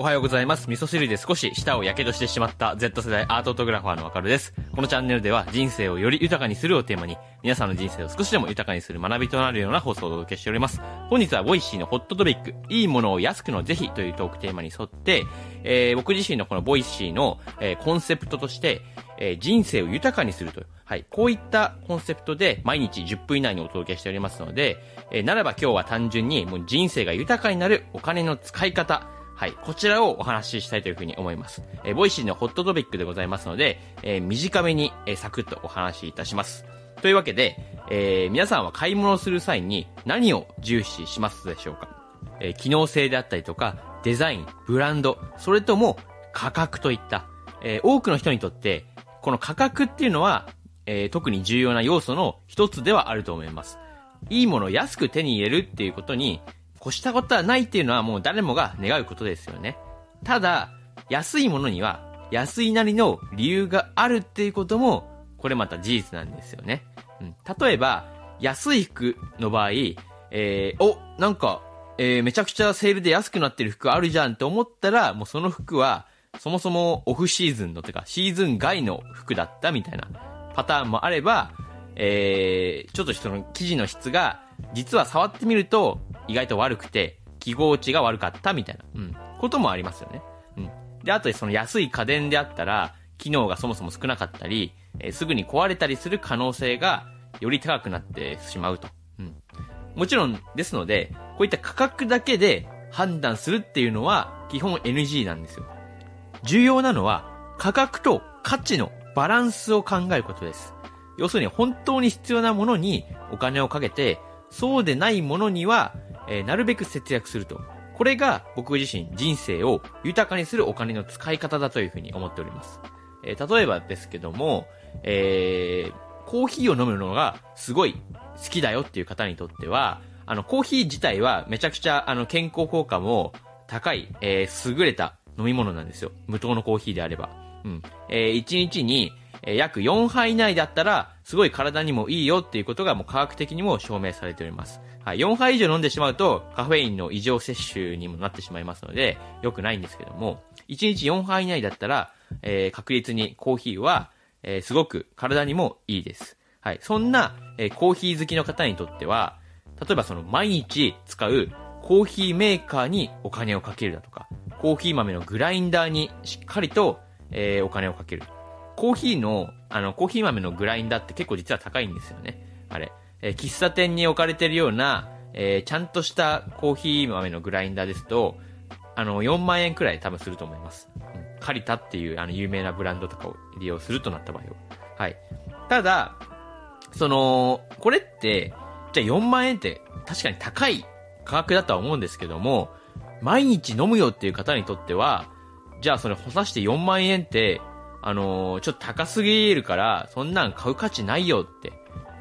おはようございます。味噌汁で少し舌を火傷してしまった Z 世代アートフォトグラファーのわかるです。このチャンネルでは人生をより豊かにするをテーマに、皆さんの人生を少しでも豊かにする学びとなるような放送をお届けしております。本日は Voicy のホットトピック、いいものを安くのぜひというトークテーマに沿って、えー僕自身のこの Voicy の、えーコンセプトとして、えー人生を豊かにするという、はい、こういったコンセプトで毎日10分以内にお届けしておりますので、えーならば今日は単純にもう人生が豊かになるお金の使い方、はい。こちらをお話ししたいというふうに思います。えーボイシーのホットトピックでございますので、えー短めに、えーサクッとお話しいたします。というわけで、えー皆さんは買い物をする際に何を重視しますでしょうか？えー機能性であったりとか、デザイン、ブランド、それとも価格といった、えー多くの人にとって、この価格っていうのは、えー特に重要な要素の一つではあると思います。いいものを安く手に入れるっていうことに、越したことはないっていうのはもう誰もが願うことですよね。ただ、安いものには安いなりの理由があるっていうことも、これまた事実なんですよね。うん、例えば、安い服の場合、えー、お、なんか、えー、めちゃくちゃセールで安くなってる服あるじゃんって思ったら、もうその服は、そもそもオフシーズンの、てか、シーズン外の服だったみたいなパターンもあれば、えー、ちょっとその生地の質が、実は触ってみると意外と悪くて、記号値が悪かったみたいな、うん、こともありますよね。うん。で、あとその安い家電であったら、機能がそもそも少なかったり、えーすぐに壊れたりする可能性がより高くなってしまうと。うん。もちろんですので、こういった価格だけで判断するっていうのは基本 NG なんですよ。重要なのは価格と価値のバランスを考えることです。要するに本当に必要なものにお金をかけて、そうでないものには、えーなるべく節約すると。これが僕自身人生を豊かにするお金の使い方だというふうに思っております。えー例えばですけども、えーコーヒーを飲むのがすごい好きだよっていう方にとっては、あの、コーヒー自体はめちゃくちゃあの健康効果も高い、え優れた飲み物なんですよ。無糖のコーヒーであれば。うん。え1日に、え約4杯以内だったら、すごい体にもいいよっていうことがもう科学的にも証明されております。はい。4杯以上飲んでしまうと、カフェインの異常摂取にもなってしまいますので、良くないんですけども、1日4杯以内だったら、えー確実にコーヒーは、えーすごく体にもいいです。はい。そんな、えーコーヒー好きの方にとっては、例えばその毎日使うコーヒーメーカーにお金をかけるだとか、コーヒー豆のグラインダーにしっかりと、えお金をかける。コーヒーの、あの、コーヒー豆のグラインダーって結構実は高いんですよね。あれ。えー喫茶店に置かれてるような、えーちゃんとしたコーヒー豆のグラインダーですと、あの、4万円くらい多分すると思います。うん、カリタっていう、あの、有名なブランドとかを利用するとなった場合は。はい。ただ、その、これって、じゃあ4万円って確かに高い価格だとは思うんですけども、毎日飲むよっていう方にとっては、じゃあそれ干さして4万円って、あのーちょっと高すぎるから、そんなん買う価値ないよって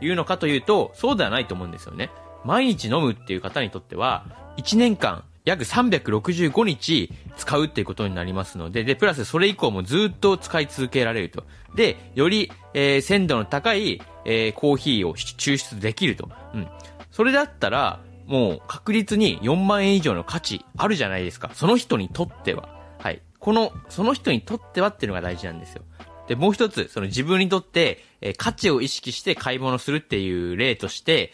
いうのかというと、そうではないと思うんですよね。毎日飲むっていう方にとっては、1年間、約365日使うっていうことになりますので、で、プラスそれ以降もずっと使い続けられると。で、より、えー鮮度の高い、えーコーヒーを抽出できると。うん。それだったら、もう確実に4万円以上の価値あるじゃないですか。その人にとっては。この、その人にとってはっていうのが大事なんですよ。で、もう一つ、その自分にとって、えー価値を意識して買い物するっていう例として、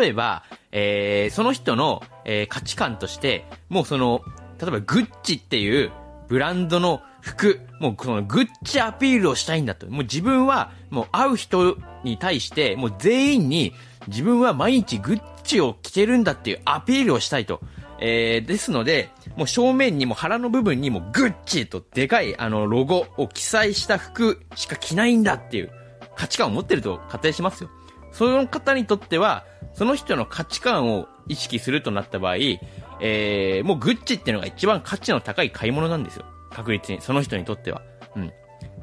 例えば、えーその人の、えー価値観として、もうその、例えばグッチっていうブランドの服、もうそのグッチアピールをしたいんだと。もう自分は、もう会う人に対して、もう全員に自分は毎日グッチを着てるんだっていうアピールをしたいと。えー、ですので、もう正面にも腹の部分にもグッチとでかいあのロゴを記載した服しか着ないんだっていう価値観を持ってると仮定しますよ。その方にとっては、その人の価値観を意識するとなった場合、えー、もうグッチっていうのが一番価値の高い買い物なんですよ。確実に、その人にとっては。うん。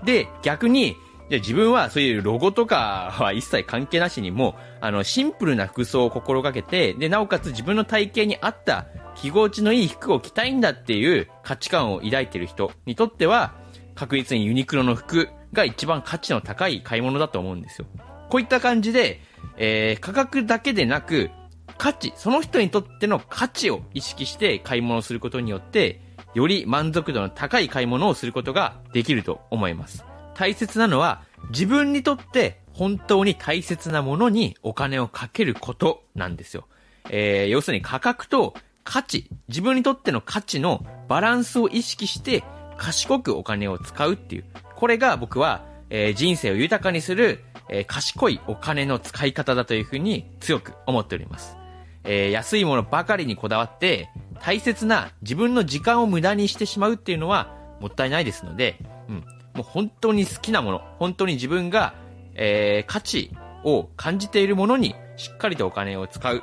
で、逆に、じゃあ自分はそういうロゴとかは一切関係なしにも、あの、シンプルな服装を心がけて、で、なおかつ自分の体型に合った着心地のいい服を着たいんだっていう価値観を抱いている人にとっては、確実にユニクロの服が一番価値の高い買い物だと思うんですよ。こういった感じで、えー価格だけでなく、価値、その人にとっての価値を意識して買い物することによって、より満足度の高い買い物をすることができると思います。大切なのは、自分にとって本当に大切なものにお金をかけることなんですよ。えー、要するに価格と価値、自分にとっての価値のバランスを意識して賢くお金を使うっていう。これが僕は、えー、人生を豊かにする、えー、賢いお金の使い方だというふうに強く思っております。えー、安いものばかりにこだわって、大切な自分の時間を無駄にしてしまうっていうのはもったいないですので、うん。もう本当に好きなもの、本当に自分が、えー、価値を感じているものにしっかりとお金を使う。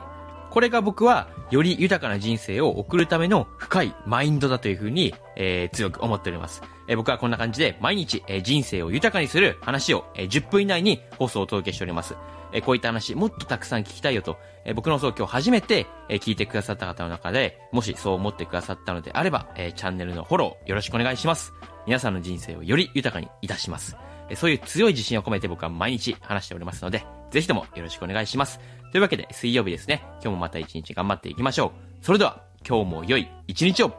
これが僕は、より豊かな人生を送るための深いマインドだというふうに、えー、強く思っております。えー、僕はこんな感じで毎日、えー、人生を豊かにする話を、えー、10分以内に放送をお届けしております。えー、こういった話もっとたくさん聞きたいよと、えー、僕のそう今日初めて、えー、聞いてくださった方の中で、もしそう思ってくださったのであれば、えー、チャンネルのフォローよろしくお願いします。皆さんの人生をより豊かにいたします。そういう強い自信を込めて僕は毎日話しておりますので、ぜひともよろしくお願いします。というわけで、水曜日ですね。今日もまた一日頑張っていきましょう。それでは、今日も良い一日を